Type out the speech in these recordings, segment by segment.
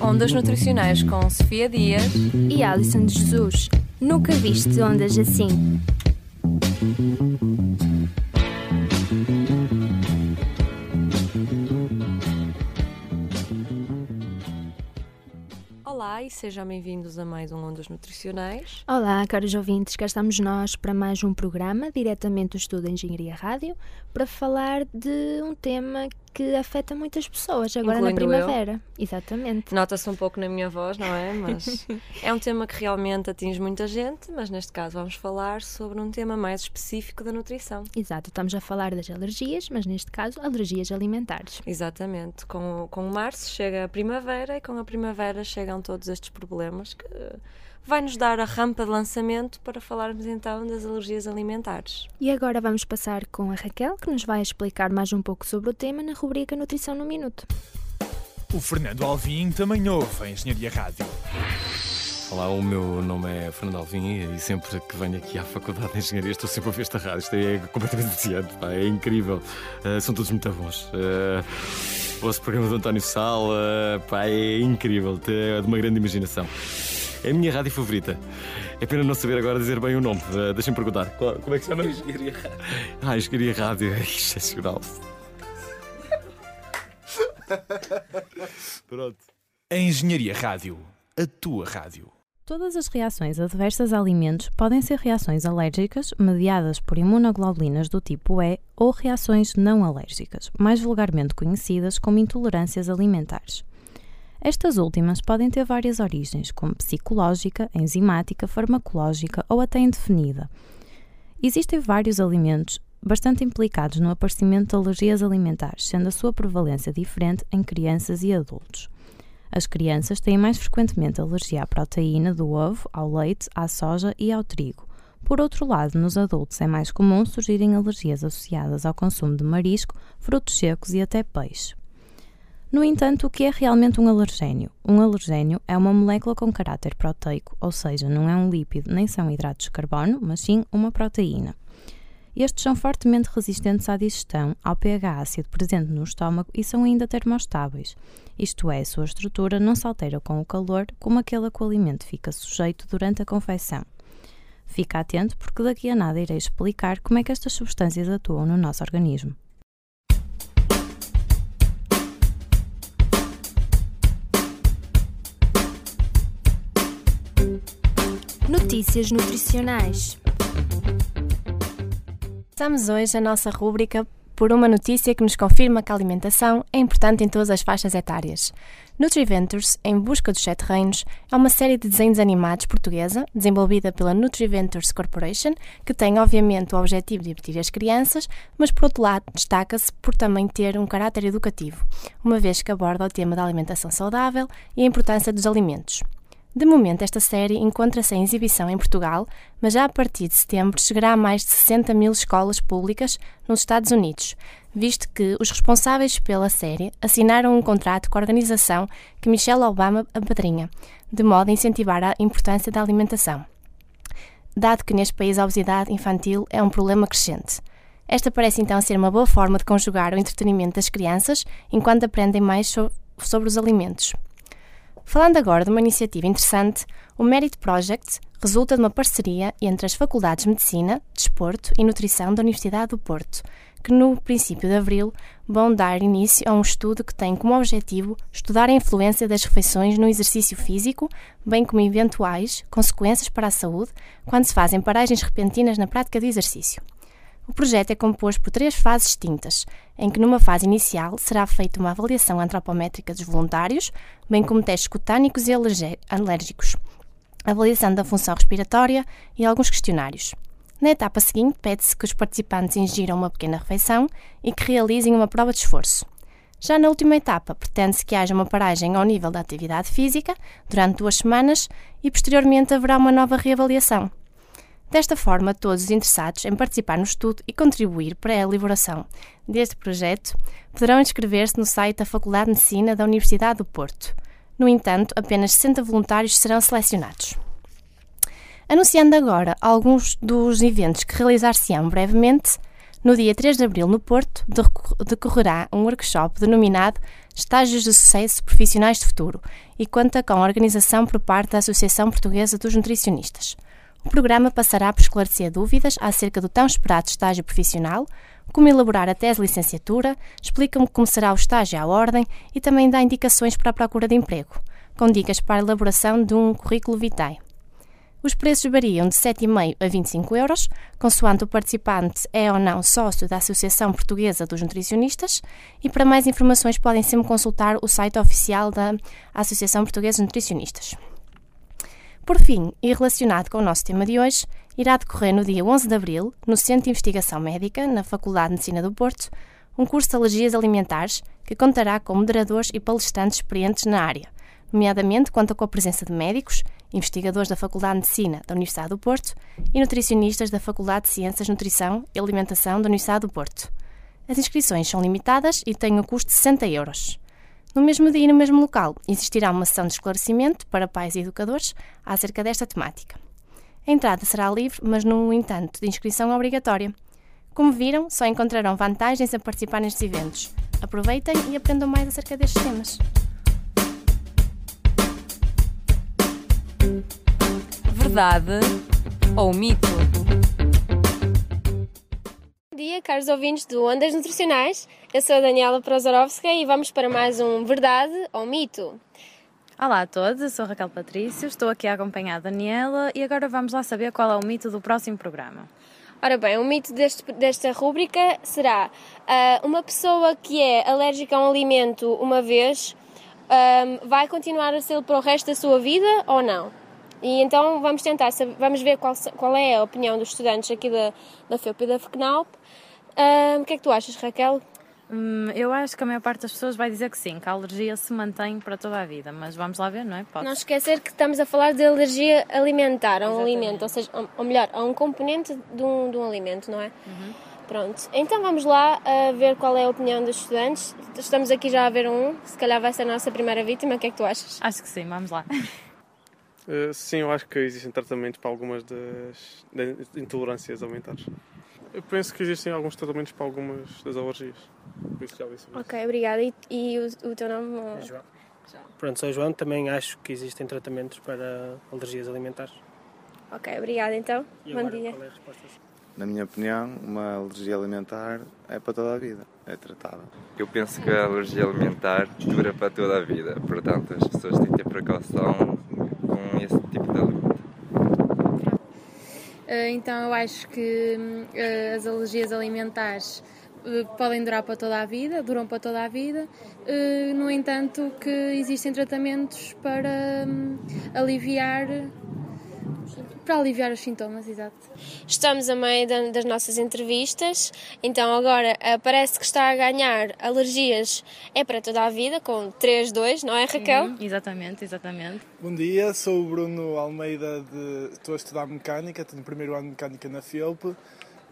Ondas Nutricionais com Sofia Dias e Alison de Jesus. Nunca viste ondas assim. Olá e sejam bem-vindos a mais um Ondas Nutricionais. Olá, caros ouvintes, cá estamos nós para mais um programa diretamente do Estudo de Engenharia Rádio para falar de um tema que afeta muitas pessoas agora Incluindo na primavera. Eu. Exatamente. Nota-se um pouco na minha voz, não é? Mas é um tema que realmente atinge muita gente, mas neste caso vamos falar sobre um tema mais específico da nutrição. Exato, estamos a falar das alergias, mas neste caso alergias alimentares. Exatamente. Com, com março chega a primavera e com a primavera chegam todos estes problemas que vai nos dar a rampa de lançamento para falarmos então das alergias alimentares. E agora vamos passar com a Raquel, que nos vai explicar mais um pouco sobre o tema na rubrica Nutrição no Minuto. O Fernando Alvim também ouve a Engenharia Rádio. Olá, o meu nome é Fernando Alvim e sempre que venho aqui à Faculdade de Engenharia estou sempre a ver esta rádio. Isto é completamente viciante, pá, é incrível. Uh, são todos muito bons. Uh, o vosso programa do António Sala, pá, é incrível, é de uma grande imaginação. É a minha rádio favorita. É pena não saber agora dizer bem o nome. Uh, Deixem-me perguntar. Qual, como é que se chama? Engenharia Rádio. Ah, Engenharia Rádio. É excepcional. Pronto. A Engenharia Rádio. A tua rádio. Todas as reações adversas a alimentos podem ser reações alérgicas mediadas por imunoglobulinas do tipo E ou reações não alérgicas, mais vulgarmente conhecidas como intolerâncias alimentares. Estas últimas podem ter várias origens, como psicológica, enzimática, farmacológica ou até indefinida. Existem vários alimentos bastante implicados no aparecimento de alergias alimentares, sendo a sua prevalência diferente em crianças e adultos. As crianças têm mais frequentemente alergia à proteína do ovo, ao leite, à soja e ao trigo. Por outro lado, nos adultos é mais comum surgirem alergias associadas ao consumo de marisco, frutos secos e até peixe. No entanto, o que é realmente um alergénio? Um alergénio é uma molécula com caráter proteico, ou seja, não é um lípido nem são hidratos de carbono, mas sim uma proteína. Estes são fortemente resistentes à digestão, ao pH ácido presente no estômago e são ainda termostáveis, isto é, a sua estrutura não se altera com o calor como aquele a que o alimento fica sujeito durante a confecção. Fica atento porque daqui a nada irei explicar como é que estas substâncias atuam no nosso organismo. Notícias nutricionais. Começamos hoje a nossa rúbrica por uma notícia que nos confirma que a alimentação é importante em todas as faixas etárias. NutriVentures, em busca dos sete reinos, é uma série de desenhos animados portuguesa, desenvolvida pela NutriVentures Corporation, que tem obviamente o objetivo de divertir as crianças, mas por outro lado destaca-se por também ter um caráter educativo, uma vez que aborda o tema da alimentação saudável e a importância dos alimentos. De momento, esta série encontra-se em exibição em Portugal, mas já a partir de setembro chegará a mais de 60 mil escolas públicas nos Estados Unidos, visto que os responsáveis pela série assinaram um contrato com a organização que Michelle Obama apadrinha, de modo a incentivar a importância da alimentação. Dado que neste país a obesidade infantil é um problema crescente. Esta parece então ser uma boa forma de conjugar o entretenimento das crianças enquanto aprendem mais sobre os alimentos. Falando agora de uma iniciativa interessante, o Merit Project resulta de uma parceria entre as Faculdades de Medicina, Desporto e Nutrição da Universidade do Porto, que no princípio de abril vão dar início a um estudo que tem como objetivo estudar a influência das refeições no exercício físico, bem como eventuais consequências para a saúde quando se fazem paragens repentinas na prática do exercício. O projeto é composto por três fases distintas, em que numa fase inicial será feita uma avaliação antropométrica dos voluntários, bem como testes cutânicos e alérgicos, avaliação da função respiratória e alguns questionários. Na etapa seguinte, pede-se que os participantes ingiram uma pequena refeição e que realizem uma prova de esforço. Já na última etapa, pretende-se que haja uma paragem ao nível da atividade física durante duas semanas e, posteriormente, haverá uma nova reavaliação. Desta forma, todos os interessados em participar no estudo e contribuir para a elaboração deste projeto poderão inscrever-se no site da Faculdade de Medicina da Universidade do Porto. No entanto, apenas 60 voluntários serão selecionados. Anunciando agora alguns dos eventos que realizar-se-ão brevemente, no dia 3 de abril, no Porto, decorrerá um workshop denominado Estágios de Sucesso Profissionais de Futuro e conta com a organização por parte da Associação Portuguesa dos Nutricionistas. O programa passará por esclarecer dúvidas acerca do tão esperado estágio profissional, como elaborar a tese licenciatura, explica como será o estágio à ordem e também dá indicações para a procura de emprego, com dicas para a elaboração de um currículo vitae. Os preços variam de 7,5 a 25 euros, consoante o participante é ou não sócio da Associação Portuguesa dos Nutricionistas, e para mais informações podem sempre consultar o site oficial da Associação Portuguesa de Nutricionistas. Por fim, e relacionado com o nosso tema de hoje, irá decorrer no dia 11 de abril, no Centro de Investigação Médica, na Faculdade de Medicina do Porto, um curso de alergias alimentares que contará com moderadores e palestrantes experientes na área, nomeadamente conta com a presença de médicos, investigadores da Faculdade de Medicina da Universidade do Porto e nutricionistas da Faculdade de Ciências, Nutrição e Alimentação da Universidade do Porto. As inscrições são limitadas e têm um custo de 60 euros. No mesmo dia e no mesmo local, existirá uma sessão de esclarecimento para pais e educadores acerca desta temática. A entrada será livre, mas, no entanto, de inscrição obrigatória. Como viram, só encontrarão vantagens a participar nestes eventos. Aproveitem e aprendam mais acerca destes temas. Verdade ou mito? Dia, caros ouvintes do Ondas Nutricionais. Eu sou a Daniela Prozorovska e vamos para mais um Verdade ou Mito. Olá a todos, eu sou a Raquel Patrício, estou aqui a acompanhar a Daniela e agora vamos lá saber qual é o mito do próximo programa. Ora bem, o mito deste, desta rúbrica será uh, uma pessoa que é alérgica a um alimento uma vez um, vai continuar a ser para o resto da sua vida ou não? E então vamos tentar, vamos ver qual, qual é a opinião dos estudantes aqui da, da FEUP e da FECNAUP Uh, o que é que tu achas, Raquel? Hum, eu acho que a maior parte das pessoas vai dizer que sim, que a alergia se mantém para toda a vida, mas vamos lá ver, não é? Pode. Não esquecer que estamos a falar de alergia alimentar a um Exatamente. alimento, ou seja, ou melhor, a um componente de um, de um alimento, não é? Uhum. Pronto, então vamos lá a ver qual é a opinião dos estudantes. Estamos aqui já a ver um, se calhar vai ser a nossa primeira vítima, o que é que tu achas? Acho que sim, vamos lá. Uh, sim, eu acho que existem tratamentos para algumas das, das intolerâncias alimentares. Eu penso que existem alguns tratamentos para algumas das alergias. Por isso já disse Ok, obrigada. E, e o, o, teu nome? É João. João. Pronto, sou João. Também acho que existem tratamentos para alergias alimentares. Ok, obrigada então. E Bom dia. Qual é a resposta? Na minha opinião, uma alergia alimentar é para toda a vida, é tratada. Eu penso que a alergia alimentar dura para toda a vida, portanto as pessoas têm que ter precaução com esse tipo então eu acho que eh, as alergias alimentares eh, podem durar para toda a vida, duram para toda a vida. No entanto, que existem tratamentos para hum, aliviar para aliviar os sintomas, exato. Estamos a meio das nossas entrevistas, então agora uh, parece que está a ganhar alergias é para toda a vida, com 3-2, não é Raquel? Uhum, exatamente, exatamente. Bom dia, sou o Bruno Almeida, de, estou a estudar mecânica, tenho o primeiro ano de mecânica na FIOP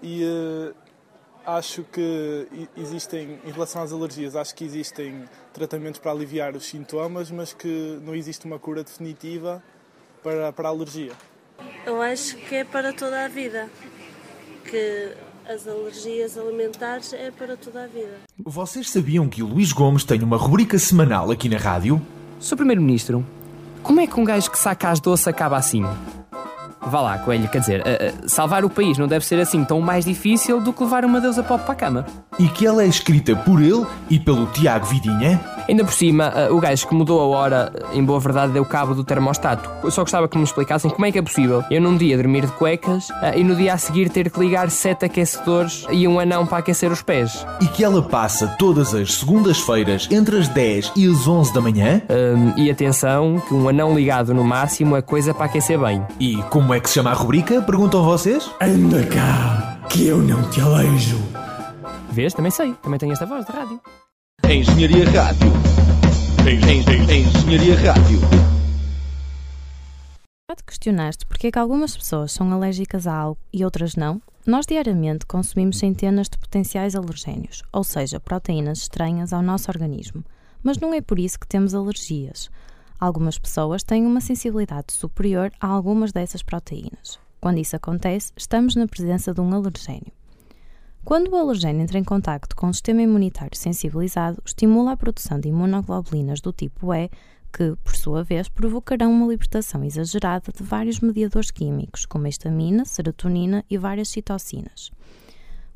e uh, acho que existem, em relação às alergias, acho que existem tratamentos para aliviar os sintomas, mas que não existe uma cura definitiva para, para a alergia. Eu acho que é para toda a vida. Que as alergias alimentares é para toda a vida. Vocês sabiam que o Luís Gomes tem uma rubrica semanal aqui na rádio? Sou Primeiro-Ministro. Como é que um gajo que saca as doces acaba assim? Vá lá, Coelho, quer dizer, uh, uh, salvar o país não deve ser assim tão mais difícil do que levar uma deusa pop para a cama. E que ela é escrita por ele e pelo Tiago Vidinha? Ainda por cima, uh, o gajo que mudou a hora, em boa verdade, deu cabo do termostato. Eu só gostava que me explicassem como é que é possível eu num dia dormir de cuecas e no dia a seguir ter que ligar sete aquecedores e um anão para aquecer os pés. E que ela passa todas as segundas-feiras entre as 10 e as 11 da manhã? e atenção, que um anão ligado no máximo é coisa para aquecer bem. E como é que se chama a rubrica? Perguntam vocês? Anda cá, que eu não te aleijo. Vês? Também sei. Também tenho esta voz de rádio. Engenharia Rádio. Engenharia Rádio. Pode questionar-te porque é que algumas pessoas são alérgicas a algo e outras não? Nós diariamente consumimos centenas de potenciais alergénios, ou seja, proteínas estranhas ao nosso organismo. Mas não é por isso que temos alergias. Algumas pessoas têm uma sensibilidade superior a algumas dessas proteínas. Quando isso acontece, estamos na presença de um alergénio. Quando o alergeno entra em contacto com o sistema imunitário sensibilizado, estimula a produção de imunoglobulinas do tipo E, que, por sua vez, provocarão uma libertação exagerada de vários mediadores químicos, como a histamina, serotonina e várias citocinas.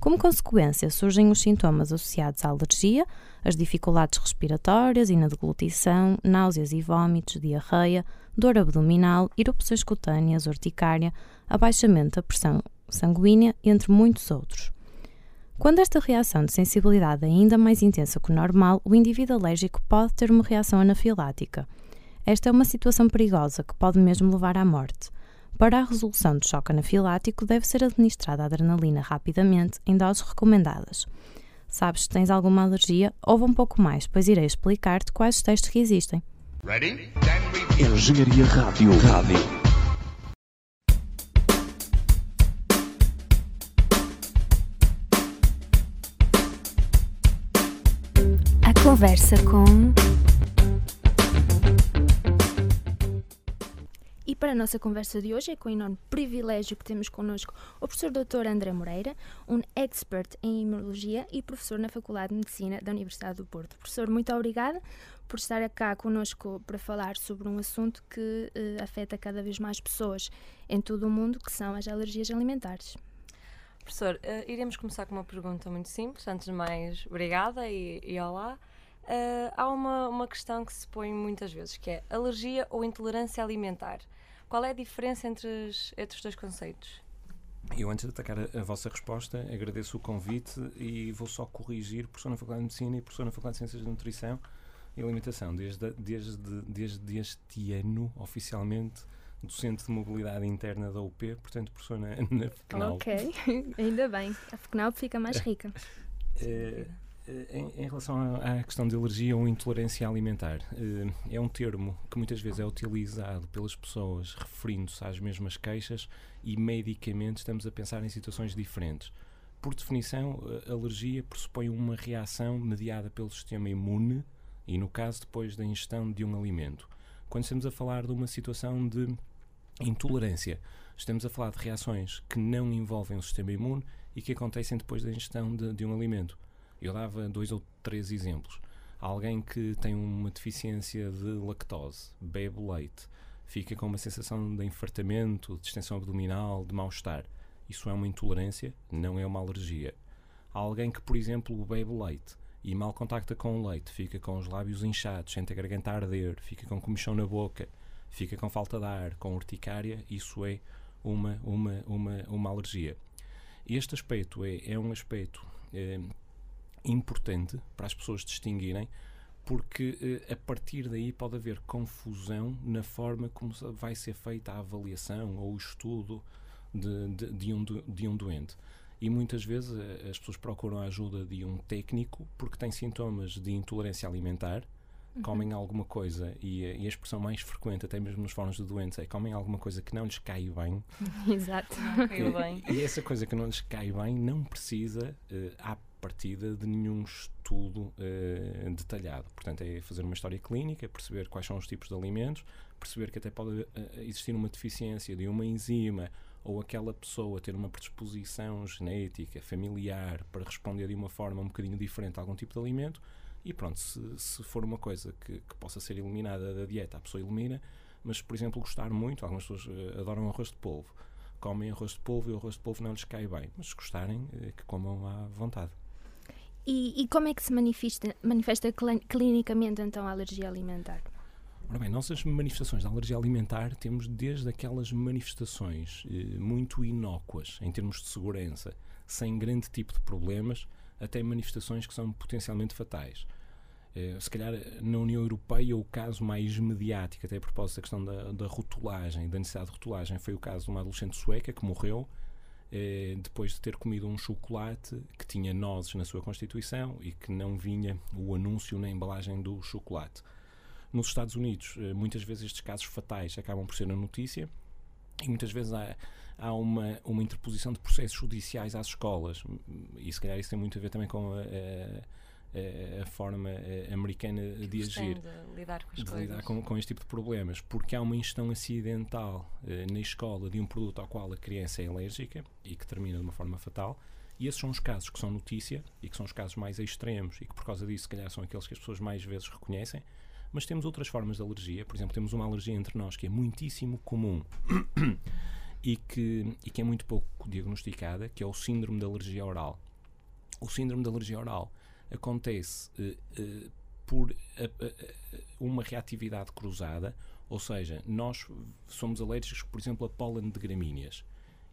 Como consequência, surgem os sintomas associados à alergia, as dificuldades respiratórias e na deglutição, náuseas e vômitos, diarreia, dor abdominal, erupções cutâneas, urticária, abaixamento da pressão sanguínea, entre muitos outros. Quando esta reação de sensibilidade é ainda mais intensa que o normal, o indivíduo alérgico pode ter uma reação anafilática. Esta é uma situação perigosa que pode mesmo levar à morte. Para a resolução do choque anafilático, deve ser administrada adrenalina rapidamente, em doses recomendadas. Sabes se tens alguma alergia? Ouve um pouco mais, pois irei explicar-te quais os testes que existem. Ready? Engenharia Rádio. Rádio. Conversa com. E para a nossa conversa de hoje é com o enorme privilégio que temos connosco o professor Dr. André Moreira, um expert em imunologia e professor na Faculdade de Medicina da Universidade do Porto. Professor, muito obrigada por estar cá connosco para falar sobre um assunto que uh, afeta cada vez mais pessoas em todo o mundo, que são as alergias alimentares. Professor, uh, iremos começar com uma pergunta muito simples. Antes de mais, obrigada e, e olá. Uh, há uma, uma questão que se põe muitas vezes, que é alergia ou intolerância alimentar. Qual é a diferença entre, os, entre os dois conceitos? Eu, antes de atacar a, a, vossa resposta, agradeço o convite e vou só corrigir professor na Faculdade de Medicina e professor na Faculdade de Ciências de Nutrição e Alimentação. Desde, desde, desde este ano, oficialmente, docente de mobilidade interna da UP, portanto, professor na, na FECNAL. Ok, ainda bem. A FECNAL fica mais rica. É, em, em, relação à, questão de alergia ou intolerância alimentar, eh, é um termo que muitas vezes é utilizado pelas pessoas referindo-se às mesmas queixas e medicamente estamos a pensar em situações diferentes. Por definição, a alergia pressupõe uma reação mediada pelo sistema imune e, no caso, depois da ingestão de um alimento. Quando estamos a falar de uma situação de intolerância, estamos a falar de reações que não envolvem o sistema imune e que acontecem depois da ingestão de, de um alimento. Eu dava dois ou três exemplos. Alguém que tem uma deficiência de lactose, bebe leite, fica com uma sensação de infartamento, de distensão abdominal, de mal-estar. Isso é uma intolerância, não é uma alergia. Alguém que, por exemplo, bebe leite e mal contacta com o leite, fica com os lábios inchados, sente a garganta arder, fica com comichão na boca, fica com falta de ar, com urticária, isso é uma, uma, uma, uma alergia. Este aspecto é, é um aspecto é, importante para as pessoas distinguirem, porque eh, a partir daí pode haver confusão na forma como vai ser feita a avaliação ou o estudo de, de, de, um, de um doente. E muitas vezes eh, as pessoas procuram a ajuda de um técnico porque têm sintomas de intolerância alimentar, uhum. comem alguma coisa, e, e, a expressão mais frequente, até mesmo nos fóruns de doentes, é comem alguma coisa que não lhes cai bem. Exato. E, e, essa coisa que não lhes cai bem não precisa, uh, à partida de nenhum estudo uh, detalhado. Portanto, é fazer uma história clínica, perceber quais são os tipos de alimentos, perceber que até pode uh, existir uma deficiência de uma enzima ou aquela pessoa ter uma predisposição genética, familiar, para responder de uma forma um bocadinho diferente a algum tipo de alimento. E pronto, se, se for uma coisa que, que, possa ser eliminada da dieta, a pessoa elimina. Mas, por exemplo, gostar muito, algumas pessoas uh, adoram arroz de polvo. Comem arroz de polvo e o arroz de polvo não lhes cai bem. Mas se gostarem, que comam à vontade. E, e, como é que se manifesta, manifesta clinicamente então a alergia alimentar? Ora bem, nossas manifestações de alergia alimentar temos desde aquelas manifestações eh, muito inócuas em termos de segurança, sem grande tipo de problemas, até manifestações que são potencialmente fatais. Eh, se calhar na União Europeia o caso mais mediático, até a propósito da questão da, da rotulagem, da necessidade de rotulagem, foi o caso de uma adolescente sueca que morreu eh, depois de ter comido um chocolate que tinha nozes na sua constituição e que não vinha o anúncio na embalagem do chocolate. Nos Estados Unidos, eh, muitas vezes estes casos fatais acabam por ser na notícia e muitas vezes há, há uma, uma interposição de processos judiciais às escolas e se calhar isso tem muito a ver também com a, a a, a forma americana de agir, de lidar com, de lidar com, com, este tipo de problemas, porque há uma ingestão acidental uh, na escola de um produto ao qual a criança é alérgica e que termina de uma forma fatal, E esses são os casos que são notícia e que são os casos mais extremos e que por causa disso, se calhar, são aqueles que as pessoas mais vezes reconhecem. Mas temos outras formas de alergia. Por exemplo, temos uma alergia entre nós que é muitíssimo comum e que, e que é muito pouco diagnosticada, que é o síndrome de alergia oral. O síndrome de alergia oral acontece uh, uh, por uh, uma reatividade cruzada, ou seja, nós somos alérgicos, por exemplo, a pólen de gramíneas.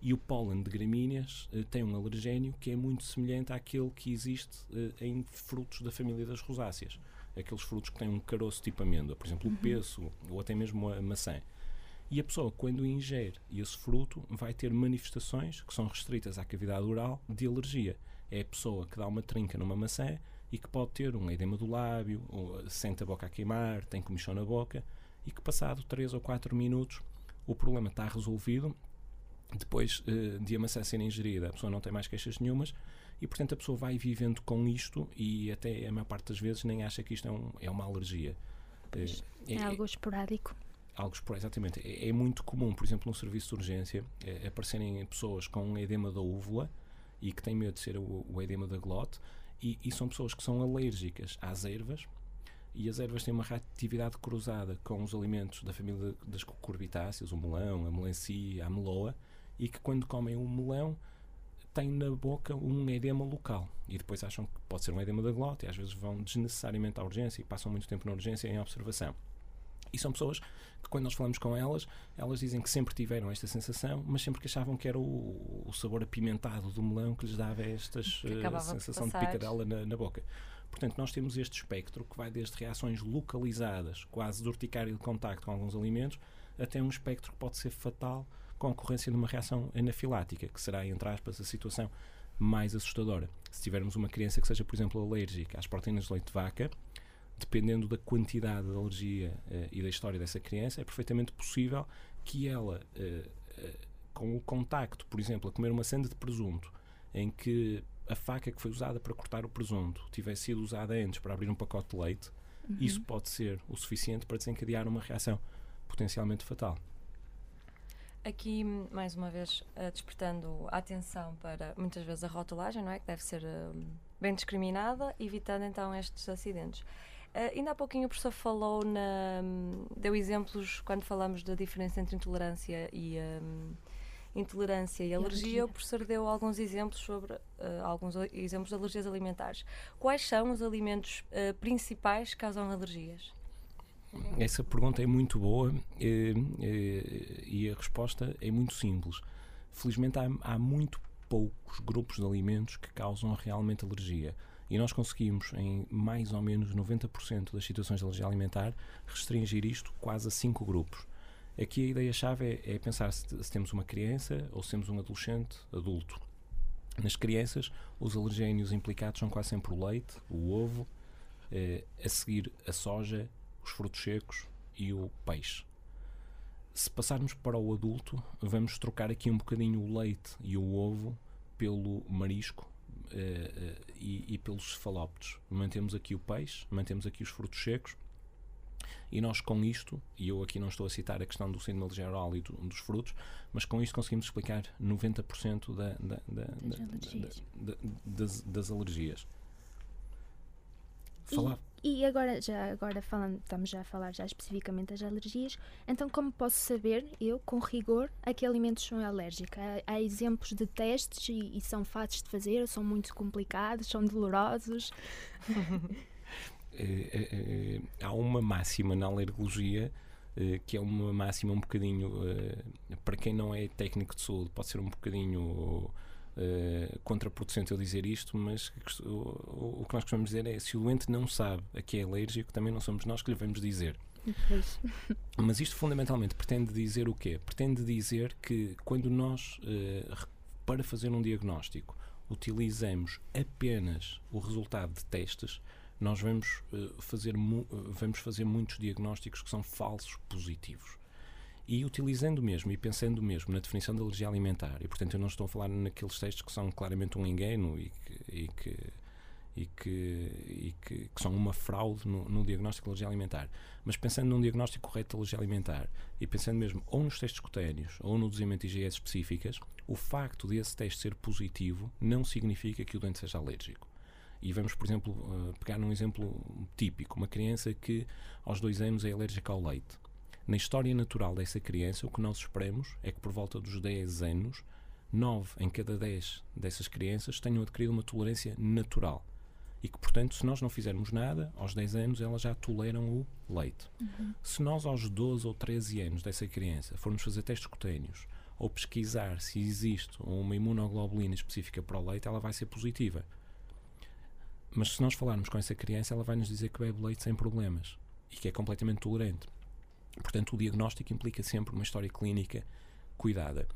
E o pólen de gramíneas tem um alergénio que é muito semelhante àquele que existe em frutos da família das rosáceas. Aqueles frutos que têm um caroço tipo amêndoa, por exemplo, o uhum. pêssego ou até mesmo a maçã. E a pessoa, quando ingere esse fruto, vai ter manifestações que são restritas à cavidade oral de alergia. É a pessoa que dá uma trinca numa maçã e que pode ter um edema do lábio, ou sente a boca a queimar, tem comichão na boca e que passado 3 ou 4 minutos o problema está resolvido. Depois uh, de a maçã ser ingerida, a pessoa não tem mais queixas nenhumas e, portanto, a pessoa vai vivendo com isto e até a maior parte das vezes nem acha que isto é, um, é uma alergia. Uh, é, é, algo esporádico algo por exatamente. É, é, muito comum, por exemplo, no serviço de urgência, é, aparecerem pessoas com um edema da úvula e que têm medo de ser o, o edema da glote, e, e, são pessoas que são alérgicas às ervas, e as ervas têm uma reatividade cruzada com os alimentos da família das cucurbitáceas, o melão, a melancia, a meloa, e que quando comem um melão têm na boca um edema local e depois acham que pode ser um edema da glote e às vezes vão desnecessariamente à urgência e passam muito tempo na urgência em observação. E são pessoas que, quando nós falamos com elas, elas dizem que sempre tiveram esta sensação, mas sempre que achavam que era o, o sabor apimentado do melão que lhes dava esta uh, sensação de, de picadela na, na, boca. Portanto, nós temos este espectro que vai desde reações localizadas, quase de urticária de contacto com alguns alimentos, até um espectro que pode ser fatal com a ocorrência de uma reação anafilática, que será, entre aspas, a situação mais assustadora. Se tivermos uma criança que seja, por exemplo, alérgica às proteínas de leite de vaca, dependendo da quantidade de alergia uh, e da história dessa criança, é perfeitamente possível que ela, uh, com o contacto, por exemplo, a comer uma senda de presunto, em que a faca que foi usada para cortar o presunto tivesse sido usada antes para abrir um pacote de leite, uhum. isso pode ser o suficiente para desencadear uma reação potencialmente fatal. Aqui, mais uma vez, despertando a atenção para muitas vezes a rotulagem, não é? Que deve ser bem discriminada, evitando então estes acidentes. Uh, ainda há pouquinho o professor falou, na, deu exemplos quando falamos da diferença entre intolerância e um, intolerância e, e alergia. alergia. O professor deu alguns exemplos sobre uh, alguns exemplos de alergias alimentares. Quais são os alimentos uh, principais que causam alergias? Essa pergunta é muito boa e, e a resposta é muito simples. Felizmente há, há muito poucos grupos de alimentos que causam realmente alergia. E nós conseguimos, em mais ou menos 90% das situações de alergia alimentar, restringir isto quase a cinco grupos. Aqui a ideia-chave é, é, pensar se, se, temos uma criança ou se temos um adolescente adulto. Nas crianças, os alergénios implicados são quase sempre o leite, o ovo, eh, a seguir a soja, os frutos secos e o peixe. Se passarmos para o adulto, vamos trocar aqui um bocadinho o leite e o ovo pelo marisco e, e, pelos cefalópodes. Mantemos aqui o peixe, mantemos aqui os frutos secos. E nós com isto, e eu aqui não estou a citar a questão do síndrome geral e do, dos frutos, mas com isto conseguimos explicar 90% da, da, da, das, alergias. Das, das, alergias. Falar... E, e, agora, já agora falando, estamos já a falar já especificamente das alergias, então como posso saber, eu, com rigor, a que alimentos sou alérgica? Há, há exemplos de testes e, e, são fáceis de fazer, são muito complicados, são dolorosos? é, é, é, há uma máxima na alergologia eh, que é uma máxima um bocadinho, eh, para quem não é técnico de saúde, pode ser um bocadinho uh, contraproducente eu dizer isto, mas o, o, que nós costumamos dizer é se o doente não sabe a que é alérgico, também não somos nós que lhe vamos dizer. Mas isto fundamentalmente pretende dizer o quê? Pretende dizer que quando nós, uh, para fazer um diagnóstico, utilizamos apenas o resultado de testes, nós vamos, uh, fazer, vamos fazer muitos diagnósticos que são falsos positivos. E utilizando mesmo e pensando mesmo na definição da alergia alimentar, e portanto eu não estou a falar naqueles textos que são claramente um engano e que, e que, e que, e que, que são uma fraude no, no, diagnóstico de alergia alimentar. Mas pensando num diagnóstico correto de alergia alimentar e pensando mesmo ou nos testes cutâneos ou no dozimento de IgS específicas, o facto desse teste ser positivo não significa que o doente seja alérgico. E vamos, por exemplo, uh, pegar num exemplo típico: uma criança que aos dois anos é alérgica ao leite. Na história natural dessa criança, o que nós esperamos é que por volta dos 10 anos, 9 em cada 10 dessas crianças tenham adquirido uma tolerância natural e que, portanto, se nós não fizermos nada, aos 10 anos elas já toleram o leite. Uhum. Se nós, aos 12 ou 13 anos dessa criança, formos fazer testes cutâneos ou pesquisar se existe uma imunoglobulina específica para o leite, ela vai ser positiva. Mas se nós falarmos com essa criança, ela vai nos dizer que bebe leite sem problemas e que é completamente tolerante. Portanto, o diagnóstico implica sempre uma história clínica cuidada.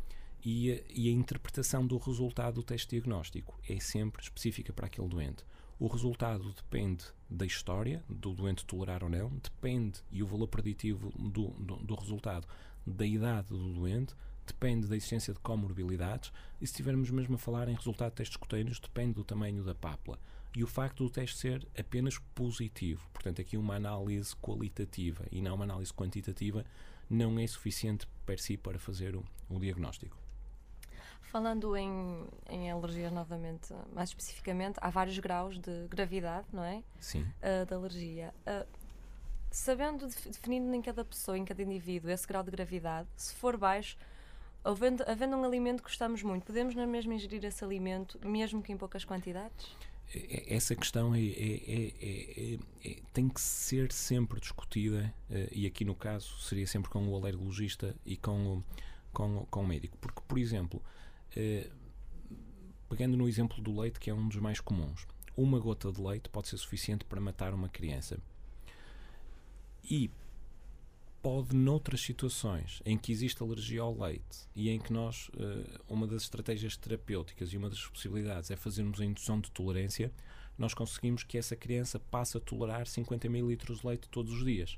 E a, e a interpretação do resultado do teste diagnóstico é sempre específica para aquele doente. O resultado depende da história, do doente tolerar ou não, depende, e o valor preditivo do, do, do resultado, da idade do doente, depende da existência de comorbilidades, e se estivermos mesmo a falar em resultado de testes cutâneos, depende do tamanho da pápula. E o facto do teste ser apenas positivo, portanto, aqui uma análise qualitativa e não uma análise quantitativa, não é suficiente per si para fazer o, o diagnóstico. Falando em, em alergias novamente, mais especificamente, há vários graus de gravidade, não é? Sim. Uh, da alergia. Uh, sabendo, definindo em cada pessoa, em cada indivíduo, esse grau de gravidade, se for baixo, havendo, havendo um alimento que gostamos muito, podemos na mesma ingerir esse alimento, mesmo que em poucas quantidades? Essa questão é, é, é, tem que ser sempre discutida, uh, e aqui no caso seria sempre com o alergologista e com o, com, com o médico. Porque, por exemplo, eh, pegando no exemplo do leite, que é um dos mais comuns, uma gota de leite pode ser suficiente para matar uma criança. E pode, noutras situações em que existe alergia ao leite e em que nós, uh, uma das estratégias terapêuticas e uma das possibilidades é fazermos a indução de tolerância, nós conseguimos que essa criança passe a tolerar 50 ml de leite todos os dias.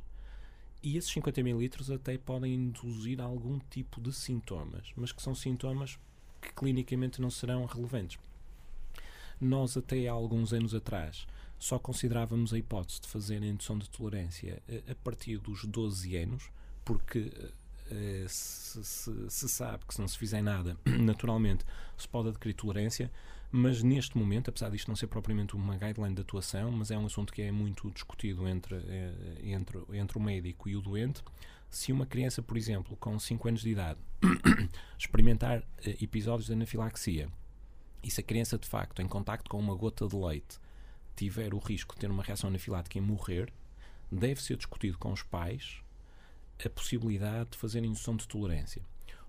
E esses 50 ml até podem induzir algum tipo de sintomas, mas que são sintomas que clinicamente não serão relevantes. Nós, até há alguns anos atrás, só considerávamos a hipótese de fazer a indução de tolerância a, partir dos 12 anos, porque uh, se, se, se, sabe que se não se fizer nada, naturalmente se pode adquirir tolerância, mas neste momento, apesar disto não ser propriamente uma guideline de atuação, mas é um assunto que é muito discutido entre, uh, entre, entre o médico e o doente, se uma criança, por exemplo, com 5 anos de idade, experimentar episódios de anafilaxia e se a criança de facto, em contacto com uma gota de leite, tiver o risco de ter uma reação anafilática e morrer, deve ser discutido com os pais a possibilidade de fazer indução de tolerância.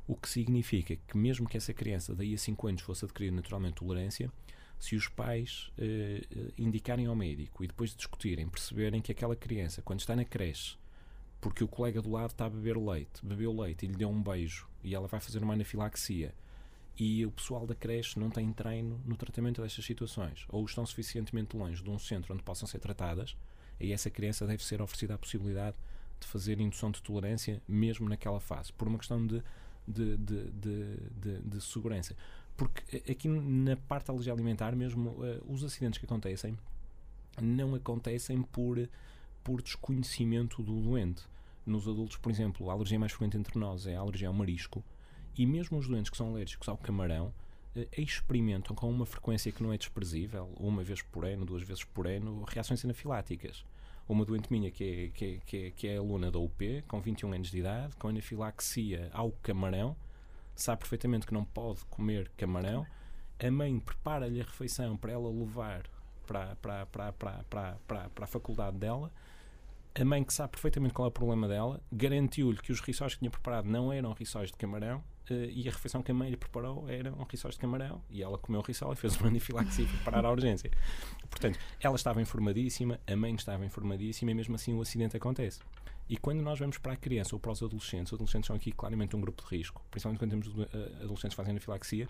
O que significa que, mesmo que essa criança daí a 5 anos fosse adquirir naturalmente tolerância, se os pais uh, indicarem ao médico e depois de discutirem, perceberem que aquela criança, quando está na creche, porque o colega do lado está a beber leite, bebeu leite e lhe deu um beijo e ela vai fazer uma anafilaxia e o pessoal da creche não tem treino no tratamento destas situações ou estão suficientemente longe de um centro onde possam ser tratadas, aí essa criança deve ser oferecida a possibilidade de fazer indução de tolerância mesmo naquela fase, por uma questão de, de, de, de, de segurança. Porque aqui na parte da alimentar, mesmo uh, os acidentes que acontecem não acontecem por, por desconhecimento do doente nos adultos, por exemplo, a alergia mais frequente entre nós é a alergia ao marisco, e mesmo os doentes que são alérgicos ao camarão eh, experimentam com uma frequência que não é desprezível, uma vez por ano, duas vezes por ano, reações anafiláticas. Uma doente minha que é, que, é, que, é, que é aluna da UP, com 21 anos de idade, com anafilaxia ao camarão, sabe perfeitamente que não pode comer camarão. A mãe prepara-lhe a refeição para ela levar para, para, para, para, para, para, para a faculdade dela a mãe, que sabe perfeitamente qual é o problema dela, garantiu-lhe que os rissóis que tinha preparado não eram rissóis de camarão e a refeição que a mãe lhe preparou eram rissóis de camarão. E ela comeu o rissol e fez uma anafilaxia para parar a urgência. Portanto, ela estava informadíssima, a mãe estava informadíssima e mesmo assim o acidente acontece. E quando nós vamos para a criança ou para os adolescentes, os adolescentes são aqui claramente um grupo de risco, principalmente quando temos uh, adolescentes que fazem anafilaxia,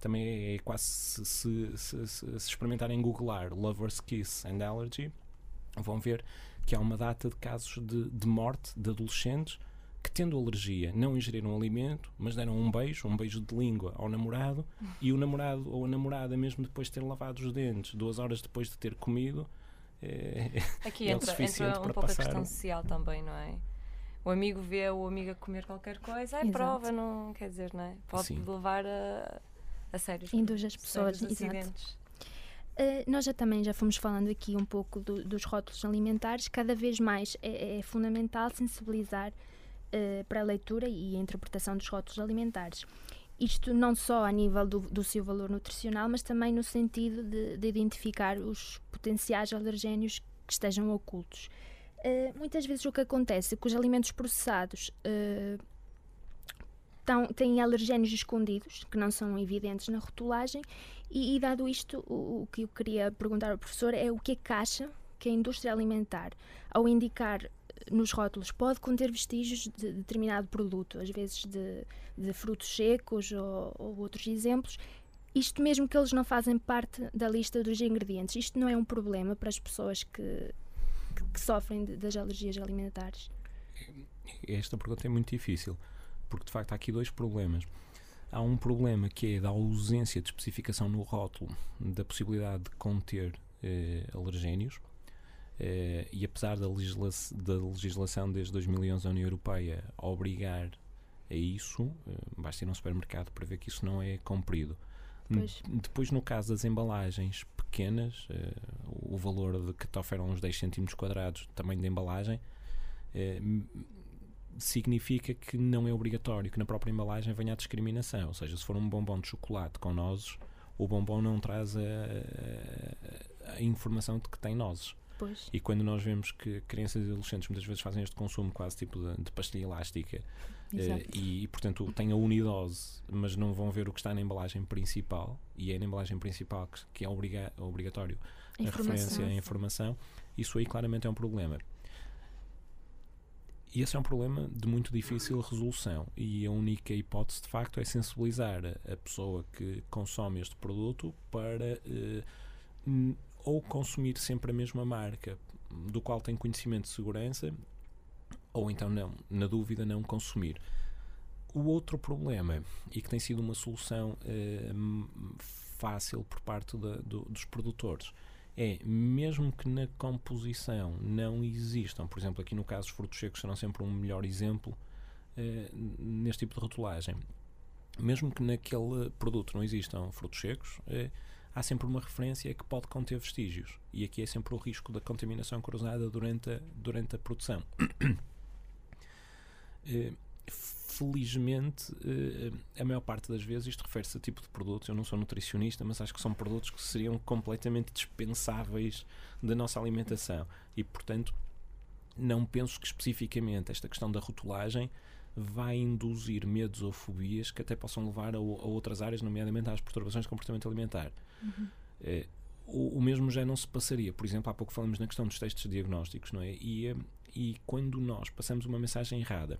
também é, é quase se, se, se, se experimentarem googlar Lover's Kiss and Allergy, vão ver que há uma data de casos de, de morte de adolescentes que, tendo alergia, não ingeriram alimento, mas deram um beijo, um beijo de língua ao namorado, e o namorado ou a namorada, mesmo depois de ter lavado os dentes, duas horas depois de ter comido, é, Aqui é o entra, suficiente entra um para pouco a passar. questão social também, não é? O amigo vê o amigo a comer qualquer coisa, é Exato. prova, não quer dizer, não é? Pode Sim. levar a, a sérios, Induz as pessoas, acidentes. Uh, nós já também já fomos falando aqui um pouco do- dos rótulos alimentares. Cada vez mais é, é fundamental sensibilizar uh, para a leitura e a interpretação dos rótulos alimentares. Isto não só a nível do, do seu valor nutricional, mas também no sentido de, de identificar os potenciais alergénios que estejam ocultos. Uh, muitas vezes o que acontece é que os alimentos processados uh, tão- têm alergénios escondidos, que não são evidentes na rotulagem, e, e dado isto, o, o que eu queria perguntar ao professor é o que é que acha que a indústria alimentar, ao indicar eh, nos rótulos, pode conter vestígios de determinado produto, às vezes de, de frutos secos ou, ou outros exemplos, isto mesmo que eles não fazem parte da lista dos ingredientes, isto não é um problema para as pessoas que, que, que sofrem de- das alergias alimentares? Esta pergunta é muito difícil, porque de facto há aqui dois problemas. Há um problema que é da ausência de especificação no rótulo da possibilidade de conter eh, alergénios. Eh, e apesar da, legisla da legislação desde 2011 da União Europeia obrigar a isso, eh, basta ir a um supermercado para ver que isso não é cumprido. Pois. Depois, no caso das embalagens pequenas, eh, o valor de que te oferam uns 10 cm quadrados tamanho de embalagem, significa que não é obrigatório que na própria embalagem venha a discriminação. Ou seja, se for um bombom de chocolate com nozes, o bombom não traz a, a- a informação de que tem nozes. Pois. E quando nós vemos que crianças e adolescentes muitas vezes fazem este consumo quase tipo de, de pastilha elástica eh, e, portanto têm a unidose, mas não vão ver o que está na embalagem principal, e é na embalagem principal que, que é obriga, obrigatório a Informação. referência à informação, isso aí claramente é um problema. E esse é um problema de muito difícil resolução. E a única hipótese, de facto, é sensibilizar a, a pessoa que consome este produto para eh, ou consumir sempre a mesma marca do qual tem conhecimento de segurança, ou então não, na dúvida, não consumir. O outro problema, e que tem sido uma solução eh, fácil por parte da- do- dos produtores, é mesmo que na composição não existam, por exemplo, aqui no caso os frutos secos serão sempre um melhor exemplo eh, neste tipo de rotulagem. Mesmo que naquele produto não existam frutos secos, eh, há sempre uma referência que pode conter vestígios. E aqui é sempre o risco da contaminação cruzada durante a, durante a produção. Eh, felizmente, eh, a maior parte das vezes, isto refere-se a tipo de produtos. Eu não sou nutricionista, mas acho que são produtos que seriam completamente dispensáveis da nossa alimentação. E, portanto, não penso que especificamente esta questão da rotulagem vai induzir medos ou fobias que até possam levar a, a outras áreas, nomeadamente às perturbações de comportamento alimentar. Eh, o, o mesmo já não se passaria. Por exemplo, há pouco falamos na questão dos testes diagnósticos, não é? E, eh, e quando nós passamos uma mensagem errada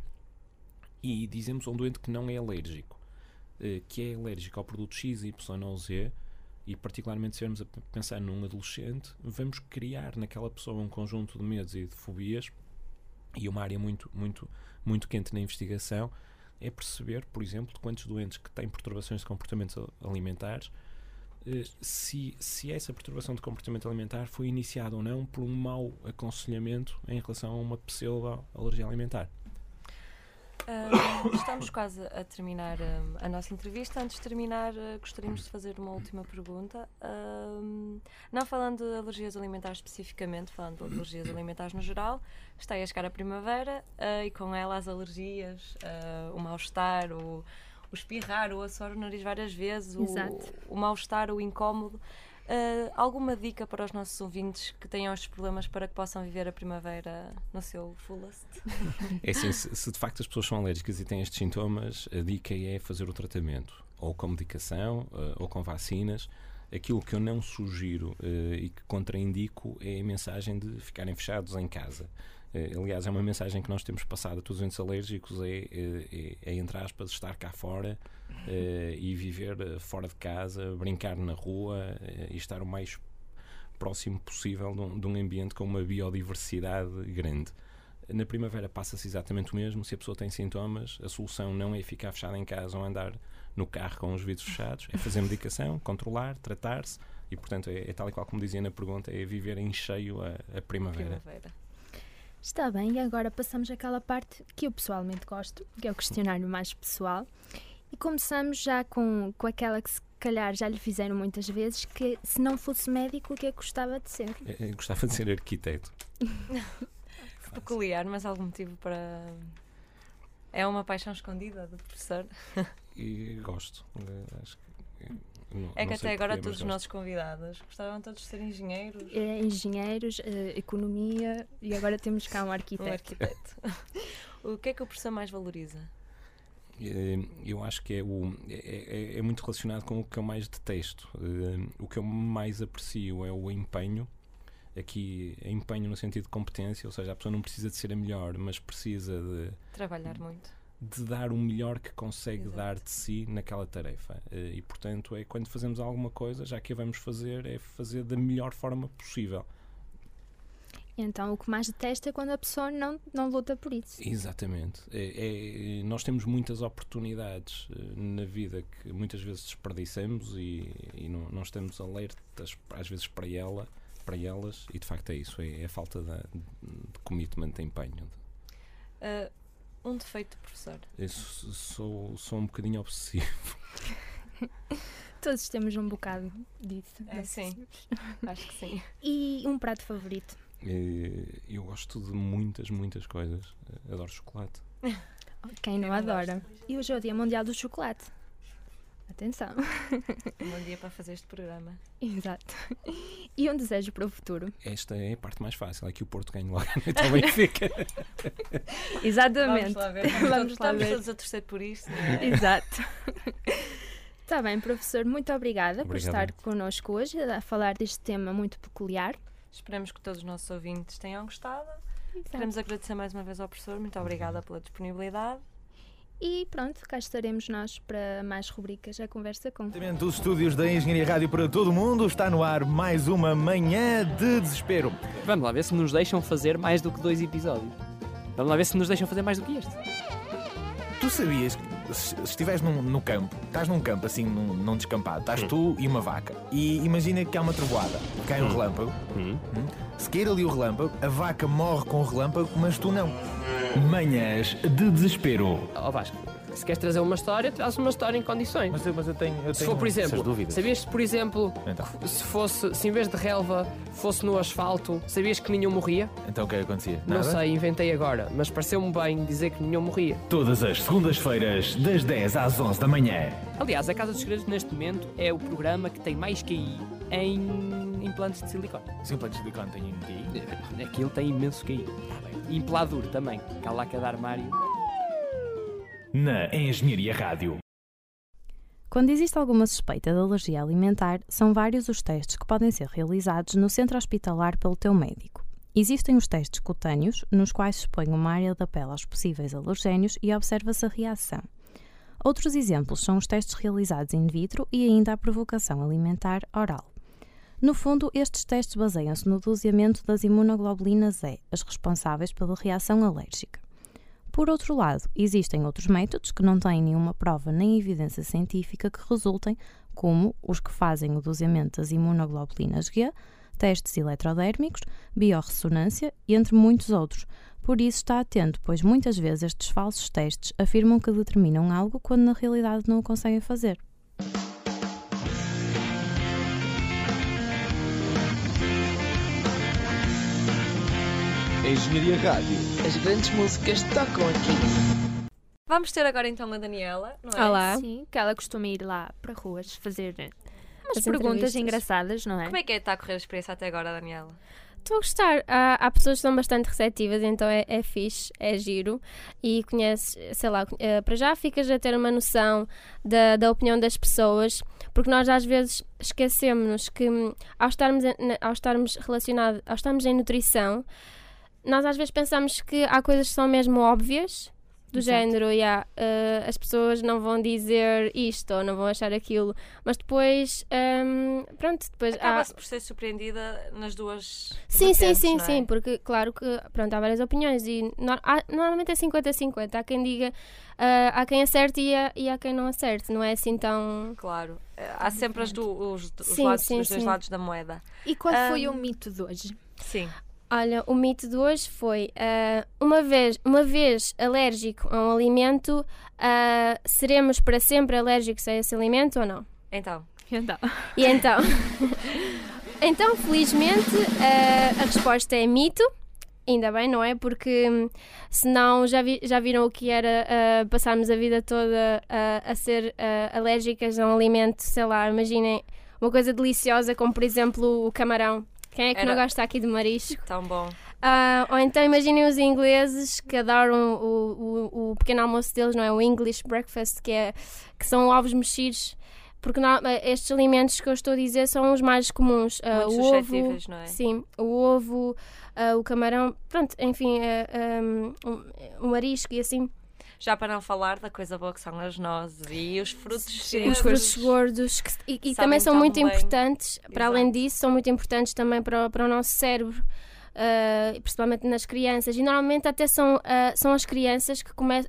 e dizemos a um doente que não é alérgico, eh, que é alérgico ao produto X, Y ou Z, e particularmente se estivermos a pensar num adolescente, vamos criar naquela pessoa um conjunto de medos e de fobias e uma área muito, muito, muito quente na investigação é perceber, por exemplo, quantos doentes que têm perturbações de comportamentos al- alimentares, se, se essa perturbação de comportamento alimentar foi iniciada ou não por um mau aconselhamento em relação a uma pseudo-alergia alimentar. Ah, estamos quase a terminar ah, a nossa entrevista. Antes de terminar, ah, gostaríamos de fazer uma última pergunta. Não falando de alergias alimentares especificamente, falando de alergias alimentares no geral, está aí a chegar a primavera ah, e com ela as alergias, o mal-estar, o, o espirrar, o assoar o nariz várias vezes, o, Exato. o mal-estar, o incómodo. Ah, alguma dica para os nossos ouvintes que tenham estes problemas para que possam viver a primavera no seu fullest? É assim, se, se de facto as pessoas são alérgicas e têm estes sintomas, a dica é fazer o tratamento, ou com medicação, eh, ou com vacinas. Aquilo que eu não sugiro eh, e que contraindico é a mensagem de ficarem fechados em casa. Eh, aliás, é uma mensagem que nós temos passado a todos os entes alérgicos: é, é, é, entre aspas, estar cá fora eh, e viver eh, fora de casa, brincar na rua e estar o mais próximo possível de um, de um ambiente com uma biodiversidade grande. Na primavera passa-se exatamente o mesmo. Se a pessoa tem sintomas, a solução não é ficar fechada em casa ou andar no carro com os vidros fechados, é fazer medicação, controlar, tratar-se e, portanto, é, é, tal e qual como dizia na pergunta, é viver em cheio a, a primavera. Primavera. Está bem, e agora passamos àquela parte que eu pessoalmente gosto, que é o questionário mais pessoal. E começamos já com, com aquela que se calhar já lhe fizeram muitas vezes, que se não fosse médico, o que é que gostava de ser? Eu, eu gostava de ser arquiteto. Peculiar, mas algum motivo para. É uma paixão escondida do professor. E gosto. eh, Acho que, não, É que até agora todos os nossos convidados gostavam todos de ser engenheiros. É, engenheiros, eh, economia e agora temos cá um arquiteto. Um arquiteto. o que é que o professor mais valoriza? Eh, Eu acho que é, o, é, é- é muito relacionado com o que eu mais detesto. Eh, O que eu mais aprecio é o empenho. Aqui, é empenho no sentido de competência, ou seja, a pessoa não precisa de ser a melhor, mas precisa de, Trabalhar muito. De dar o melhor que consegue dar de si naquela tarefa. Eh, E, portanto, é quando fazemos alguma coisa, já que a vamos fazer, é fazer da melhor forma possível. Então o que mais detesta é quando a pessoa não, não luta por isso. Exatamente. É- é- nós temos muitas oportunidades eh, na vida que muitas vezes desperdiçamos e, e não, não estamos alertas às vezes para ela, para elas, e de facto é isso, é, é a falta de, de commitment, de empenho. Ah, um defeito do professor. Eu sou, sou, um bocadinho obsessivo. Todos temos um bocado disso. É, sim. Acho que sim. E um prato favorito? Eh, Eu gosto de muitas, muitas coisas. Adoro chocolate. Quem não adora? E hoje é o Dia Mundial do Chocolate. Atenção. Um bom dia para fazer este programa. Exato. E um desejo para o futuro? Esta é a parte mais fácil, é que o Porto ganhe logo a noite ao Benfica. Exatamente. Vamos lá ver. Vamos, Vamos lá estamos ver. todos a torcer por isto. não é? Exato. Está bem, professor, muito obrigada por Obrigado. estar connosco hoje a falar deste tema muito peculiar. Esperamos que todos os nossos ouvintes tenham gostado. Queremos agradecer mais uma vez ao professor. Muito obrigada pela disponibilidade. E pronto, cá estaremos nós para mais rubricas A Conversa Com. Dos estúdios da Engenharia Rádio para todo o mundo, está no ar mais uma manhã de desespero. Vamos lá ver se nos deixam fazer mais do que dois episódios. Vamos lá ver se nos deixam fazer mais do que este. Tu sabias que se estiveres num- no campo, estás num campo assim, num, num descampado, estás tu e uma vaca, e imagina que há uma trovoada, cai um relâmpago, hum, se cair ali o relâmpago, a vaca morre com o relâmpago, mas tu não. Manhãs de desespero. Ó Vasco, se queres trazer uma história, traz uma história em condições. Mas eu, mas eu tenho. se for, por essas exemplo, dúvidas. sabias que, por exemplo, se fosse, se em vez de relva fosse no asfalto, sabias que nenhum morria? Então o que é que acontecia? Não Nada? sei, inventei agora, mas pareceu-me bem dizer que nenhum morria. Todas as segundas-feiras, das 10 às 11 da manhã. Aliás, a Casa dos Segredos neste momento é o programa que tem mais QI em implantes de silicone. Os implantes de silicone têm QI? Aquilo tem imenso QI. E Impladur também, cá lá cada armário. Na Engenharia Rádio. Quando existe alguma suspeita de alergia alimentar, são vários os testes que podem ser realizados no centro hospitalar pelo teu médico. Existem os testes cutâneos, nos quais se expõe uma área da pele aos possíveis alergénios e observa-se a reação. Outros exemplos são os testes realizados in vitro e ainda a provocação alimentar oral. No fundo, estes testes baseiam-se no doseamento das imunoglobulinas E, as responsáveis pela reação alérgica. Por outro lado, existem outros métodos que não têm nenhuma prova nem evidência científica que resultem, como os que fazem o doseamento das imunoglobulinas G, testes eletrodérmicos, biorressonância entre muitos outros. Por isso está atento, pois muitas vezes estes falsos testes afirmam que determinam algo quando na realidade não o conseguem fazer. Engenharia Rádio. As grandes músicas tocam aqui. Vamos ter agora então a Daniela, não é? Olá. Sim, que ela costuma ir lá para ruas fazer umas As perguntas engraçadas, não é? Como é que é estar a correr a experiência até agora, Daniela? Estou a gostar. Há, há pessoas que são bastante receptivas, então é, é fixe, é giro. E conheces, sei lá, eh, para já ficas a ter uma noção da, da opinião das pessoas, porque nós às vezes esquecemos que hum, ao estarmos, ao estarmos relacionados, ao estarmos em nutrição, nós às vezes pensamos que há coisas que são mesmo óbvias do Exato. género, yeah, eh, as pessoas não vão dizer isto ou não vão achar aquilo, mas depois, ehm, pronto, depois há... Acaba-se por ser surpreendida nas duas. Sim, sim, sim, é? sim, porque claro que pronto, há várias opiniões e no- há- normalmente é 50-50. Há quem diga, ah, há quem acerte e há, e há quem não acerte, não é assim tão. Claro, Eh, há sempre as do- os, os Sim, lados, sim, os dois sim. lados da moeda. E qual foi Ahm, o mito de hoje? Sim. Olha, o mito de hoje foi ah, uma, vez, uma vez alérgico a um alimento, ah, seremos para sempre alérgicos a esse alimento ou não? Então. Então. E então? então, felizmente, ah, a resposta é mito. Ainda bem, não é? Porque hum, senão já, vi- já viram o que era ah, passarmos a vida toda ah, a ser ah, alérgicas a um alimento, sei lá, imaginem uma coisa deliciosa como, por exemplo, o camarão. Quem é que não Era- gosta aqui de marisco? Tão bom. Ah, ou então imaginem os ingleses que adoram o, o, o pequeno almoço deles, não é? O English breakfast, que, é, que são ovos mexidos. Porque não- estes alimentos que eu estou a dizer são os mais comuns. Ah, Muito o ovo, suscetíveis, não é? Sim, o ovo, ah, o camarão, pronto, enfim, um, o marisco e assim. Já para não falar da coisa boa que são as nozes e os frutos Os secos. frutos gordos que, e, e também são muito bem. importantes, para Exato. além disso, são muito importantes também para, o- para o nosso cérebro. ah, principalmente nas crianças, e normalmente até são, ah, são as crianças que começam.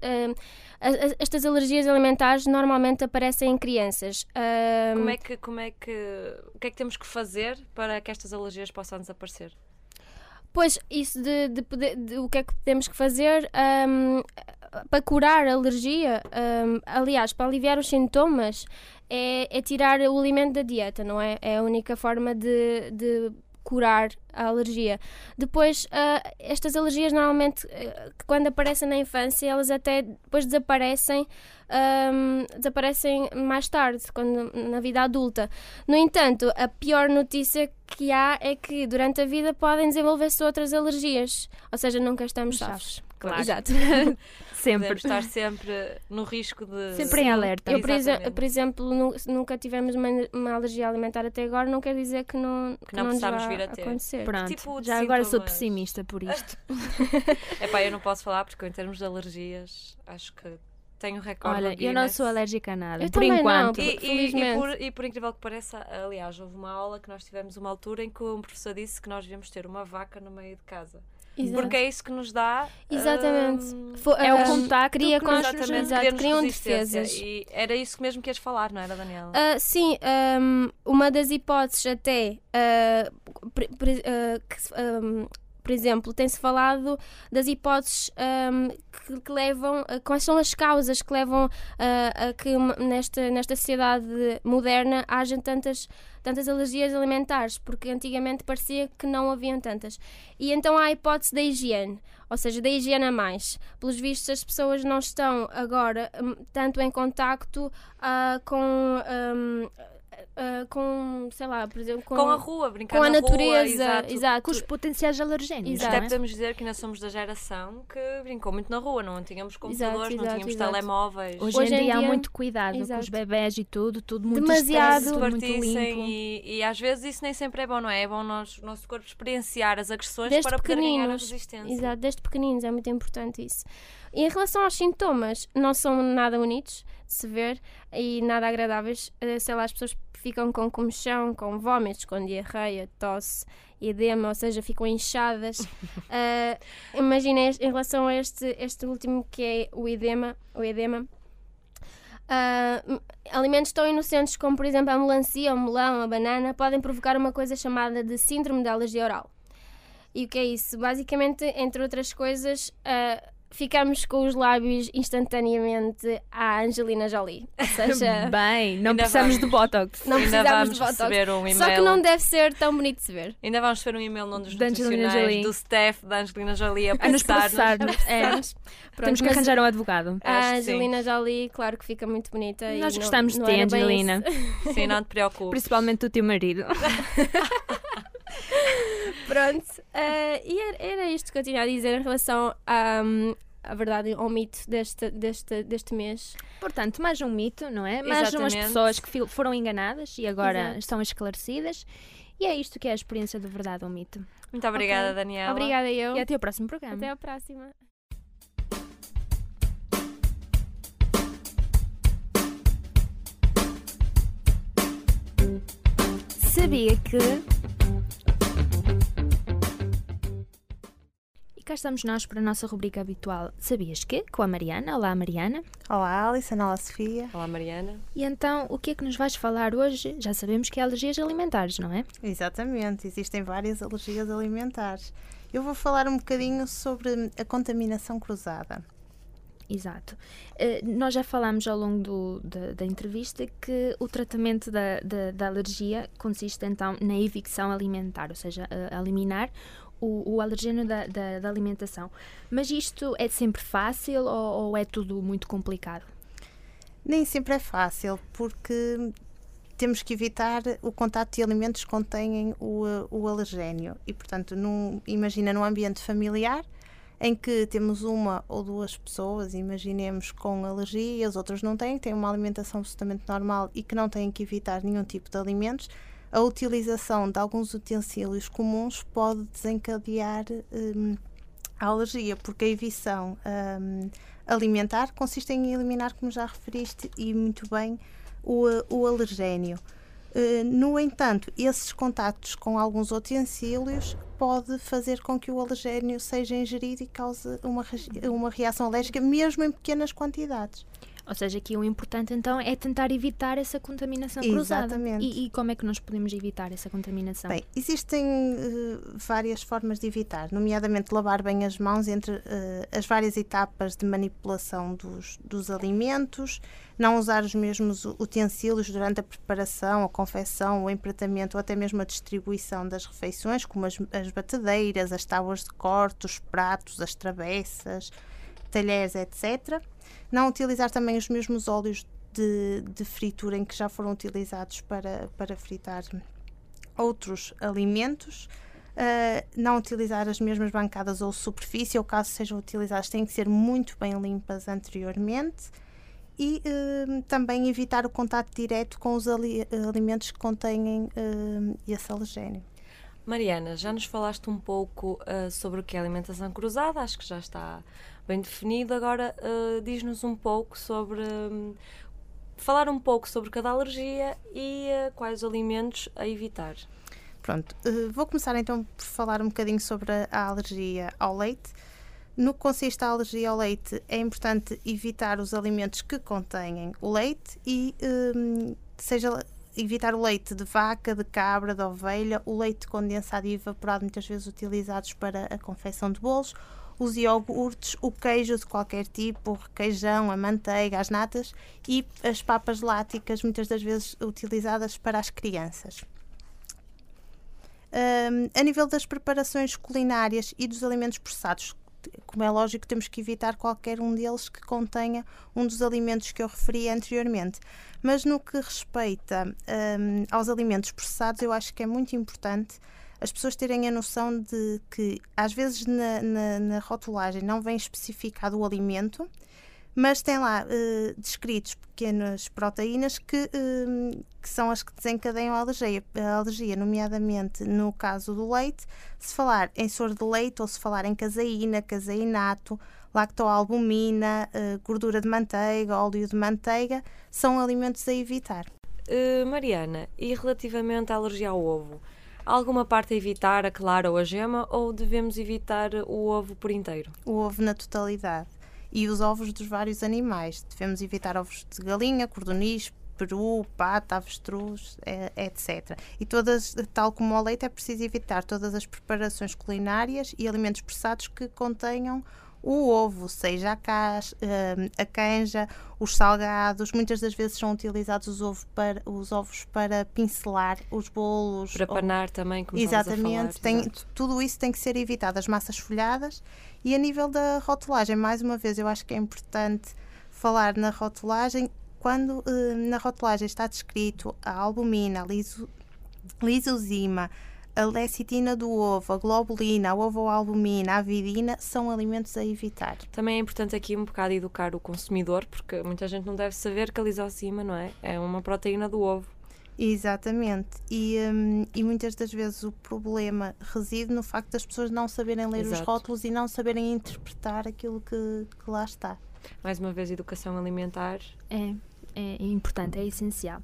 estas alergias alimentares normalmente aparecem em crianças. Como é que, como é que, o que é que temos que fazer para que estas alergias possam desaparecer? Pois, isso de, de poder- de o que é que temos que fazer ahm, para curar a alergia, ahm, aliás, para aliviar os sintomas, é, é tirar o alimento da dieta, não é? É a única forma de, de curar a alergia. Depois, ah, estas alergias normalmente, que quando aparecem na infância, elas até depois desaparecem, ahm, desaparecem mais tarde, quando, na vida adulta. No entanto, a pior notícia que há é que durante a vida podem desenvolver-se outras alergias. Ou seja, nunca estamos safos. Claro. Exato. Sempre. Podemos estar sempre no risco de. Sempre em alerta. Eu, por, exe- por exemplo, nu- nunca tivemos uma, uma alergia alimentar até agora, não quer dizer que não, que não nos possamos vir a ter. acontecer. Pronto, tipo já agora sou pessimista por isto. Epá, eu não posso falar porque em termos de alergias acho que tenho recorde. Olha, eu não sou alérgica a nada, Eu por não, enquanto. por- E, e- e por, e por incrível que pareça, aliás, houve uma aula que nós tivemos uma altura em que um professor disse que nós devíamos ter uma vaca no meio de casa. Exato. Porque é isso que nos dá. Exatamente. hum, É o ah, contacto cria que nós Exatamente, exato, criam defesas. E era isso mesmo que ias falar, não era, Daniela? Ah, sim, ahm, uma das hipóteses até, ah, pre- pre- ah, que ahm, por exemplo, tem-se falado das hipóteses ahm, que, que levam, quais são as causas que levam ah, a que nesta, nesta sociedade moderna haja tantas, tantas alergias alimentares, porque antigamente parecia que não haviam tantas. E então há a hipótese da higiene, ou seja, da higiene a mais. Pelos vistos, as pessoas não estão agora hum, tanto em contacto ah, com. hum, ah, com, sei lá, por exemplo, com, Com a rua, brincar com a na rua, natureza, exato. exato. Com os potenciais alergénicos. Até não é? podemos dizer que ainda somos da geração que brincou muito na rua, não tínhamos computadores, não exato, tínhamos exato. telemóveis. Hoje, Hoje em dia há muito cuidado com os bebés e tudo, tudo muito Demasiado. muito limpo. e, e às vezes isso nem sempre é bom, não é? É bom nós, o nosso corpo experienciar as agressões desde para poder ganhar a resistência. Exato, desde pequeninos é muito importante isso. E em relação aos sintomas, não são nada bonitos se ver e nada agradáveis. Eh, Sei lá, as pessoas ficam com comichão, com vômitos, com diarreia, tosse, edema, ou seja, ficam inchadas. Eh, Imaginem em relação a este, este último que é o edema, o edema. M- alimentos tão inocentes como, por exemplo, a melancia, o melão, a banana, podem provocar uma coisa chamada de síndrome de alergia oral. E o que é isso? Basicamente, entre outras coisas, ah, ficamos com os lábios instantaneamente à Angelina Jolie. Ou seja, Bem, não Ainda precisamos vamos- de Botox. não Ainda precisamos vamos de botox. receber um Só que não deve ser tão bonito de se ver. Ainda vamos ter um e-mail num dos Da Angelina do staff da Angelina Jolie a processar. É. Pronto, Temos que arranjar um advogado. A. Angelina Jolie, claro que fica muito bonita. e Nós não- gostamos de não ti, era bem Angelina. Sim, não te preocupes. Principalmente do teu marido. Pronto, uh, e era, era, isto que eu tinha a dizer em relação a, um, a verdade, ao mito deste, deste, deste mês. Portanto, mais um mito, não é? Mais Exatamente. umas pessoas que foram enganadas e agora Exato. estão esclarecidas. E é isto que é a experiência do verdade ou mito. Muito obrigada, okay. Daniela. Obrigada eu. E até o próximo programa. Até a próxima. Sabia que. Cá estamos nós para a nossa rubrica habitual Sabias que? Com a Mariana. Olá, Mariana. Olá, Alice. Olá, Sofia. Olá, Mariana. E então, o que é que nos vais falar hoje? Já sabemos que é alergias alimentares, não é? Exatamente, existem várias alergias alimentares. Eu vou falar um bocadinho sobre a contaminação cruzada. Exato. Uh, nós já falámos ao longo do, da, da, entrevista que o tratamento da, da, da, alergia consiste então na evicção alimentar, ou seja, a eliminar o, o alergeno da, da, da, alimentação. Mas isto é sempre fácil ou, ou é tudo muito complicado? Nem sempre é fácil, porque temos que evitar o contato de alimentos que contêm o, o alergénio. E, portanto, num, imagina num ambiente familiar em que temos uma ou duas pessoas, imaginemos, com alergia e as outras não têm, têm uma alimentação absolutamente normal e que não têm que evitar nenhum tipo de alimentos, a utilização de alguns utensílios comuns pode desencadear um, a alergia, porque a evição um, alimentar consiste em eliminar, como já referiste, e muito bem, o, o alergénio. Uh, no entanto, esses contactos com alguns utensílios pode fazer com que o alergénio seja ingerido e cause uma, uma reação alérgica, mesmo em pequenas quantidades. Ou seja, aqui o importante então é tentar evitar essa contaminação cruzada. Exatamente. E, e como é que nós podemos evitar essa contaminação? Bem, existem uh, várias formas de evitar, nomeadamente lavar bem as mãos entre uh, as várias etapas de manipulação dos, dos alimentos, não usar os mesmos utensílios durante a preparação, a confecção, o empratamento ou até mesmo a distribuição das refeições, como as, as batedeiras, as tábuas de corte, os pratos, as travessas, talheres, etc não utilizar também os mesmos óleos de, de fritura em que já foram utilizados para, para fritar outros alimentos. Uh, não utilizar as mesmas bancadas ou superfície, ou caso sejam utilizadas, têm que ser muito bem limpas anteriormente. E uh, também evitar o contato direto com os ali alimentos que contêm uh, esse alergénio. Mariana, já nos falaste um pouco sobre o que é alimentação cruzada, acho que já está bem definido. Agora, uh, diz-nos um pouco sobre. Um, falar um pouco sobre cada alergia e uh, quais alimentos a evitar. Pronto, uh, vou começar então por falar um bocadinho sobre a, a alergia ao leite. No que consiste a alergia ao leite, é importante evitar os alimentos que contêm o leite e um, seja evitar o leite de vaca, de cabra, de ovelha, o leite condensado e evaporado, muitas vezes utilizados para a confecção de bolos, os iogurtes, o queijo de qualquer tipo, o requeijão, a manteiga, as natas e as papas láticas, muitas das vezes utilizadas para as crianças. Um, a nível das preparações culinárias e dos alimentos processados, como é lógico, temos que evitar qualquer um deles que contenha um dos alimentos que eu referi anteriormente. Mas no que respeita um, aos alimentos processados, eu acho que é muito importante as pessoas terem a noção de que às vezes na, na, na rotulagem não vem especificado o alimento, mas tem lá uh, descritos pequenas proteínas que, uh, que são as que desencadeiam a alergia, a alergia, nomeadamente no caso do leite, se falar em soro de leite ou se falar em caseína, caseinato, lactoalbumina, uh, gordura de manteiga, óleo de manteiga, são alimentos a evitar. Mariana, e relativamente à alergia ao ovo? alguma parte a evitar, a clara ou a gema, ou devemos evitar o ovo por inteiro? O ovo na totalidade. E os ovos dos vários animais. Devemos evitar ovos de galinha, cordoniz, peru, pata, avestruz, etc. E todas, tal como o leite, é preciso evitar todas as preparações culinárias e alimentos processados que contenham o ovo, seja a, cas, hum, a canja, os salgados, muitas das vezes são utilizados os, ovo para, os ovos para pincelar os bolos. Para panar ou, também, como Exatamente, falar, tem, tudo isso tem que ser evitado, as massas folhadas. E a nível da rotulagem, mais uma vez, eu acho que é importante falar na rotulagem. Quando hum, na rotulagem está descrito a albumina, a liso, lisozima, a lecitina do ovo, a globulina, a ovoalbumina, a avidina são alimentos a evitar. Também é importante aqui um bocado educar o consumidor, porque muita gente não deve saber que a lisocima, não é? É uma proteína do ovo. Exatamente, e, um, e muitas das vezes o problema reside no facto das pessoas não saberem ler Exato. os rótulos e não saberem interpretar aquilo que, que lá está. Mais uma vez, educação alimentar. É, é importante, é essencial.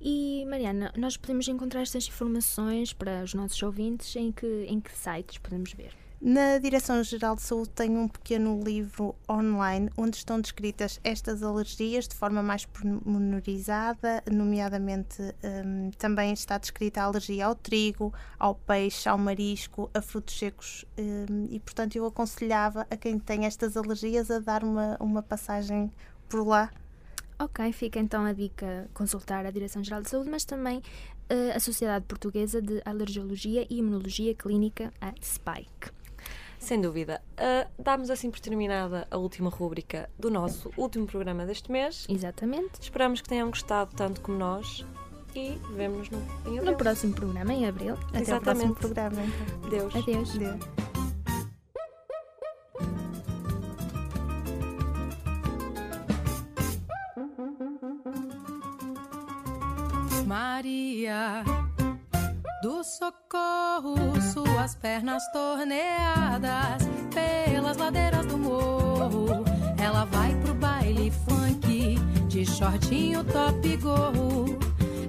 E Mariana, nós podemos encontrar estas informações para os nossos ouvintes em que, em que sites podemos ver? Na Direção-Geral de Saúde tem um pequeno livro online onde estão descritas estas alergias de forma mais pormenorizada, nomeadamente um, também está descrita a alergia ao trigo, ao peixe, ao marisco, a frutos secos um, e, portanto, eu aconselhava a quem tem estas alergias a dar uma, uma passagem por lá. Ok, fica então a dica consultar a Direção-Geral de Saúde, mas também uh, a Sociedade Portuguesa de Alergiologia e Imunologia Clínica, a SPIKE. Sem dúvida. Uh, damos assim por terminada a última rúbrica do nosso último programa deste mês. Exatamente. Esperamos que tenham gostado tanto como nós e vemos no, no próximo programa, em abril. Até Exatamente. o próximo programa. Então. Deus. Adeus. Adeus. Maria do socorro, suas pernas torneadas pelas ladeiras do morro. Ela vai pro baile funk de shortinho, top gorro.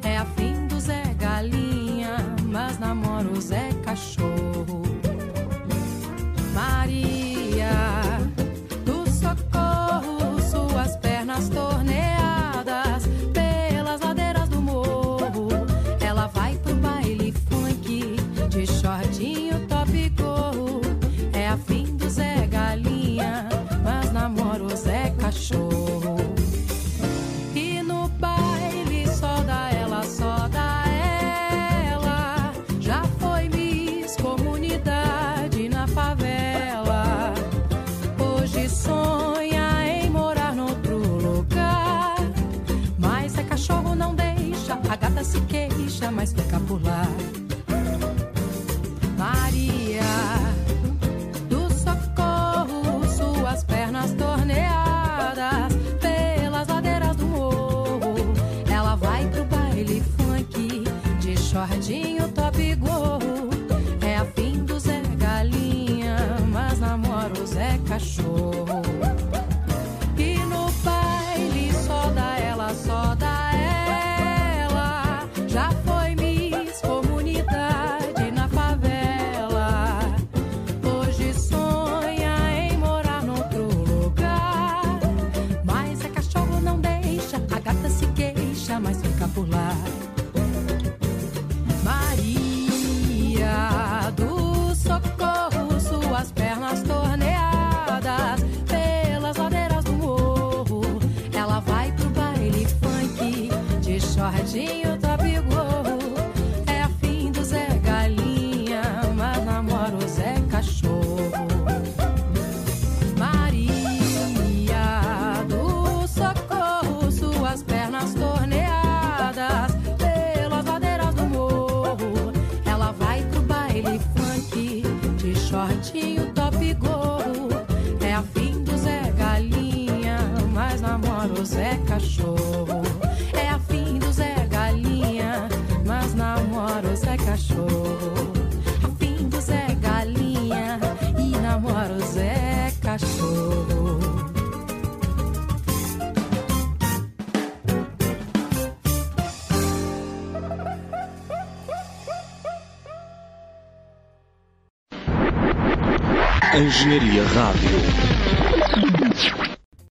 É a fim do Zé Galinha, mas namora o Zé Cachorro. Queixa, mas fica por lá. Engenharia Rádio.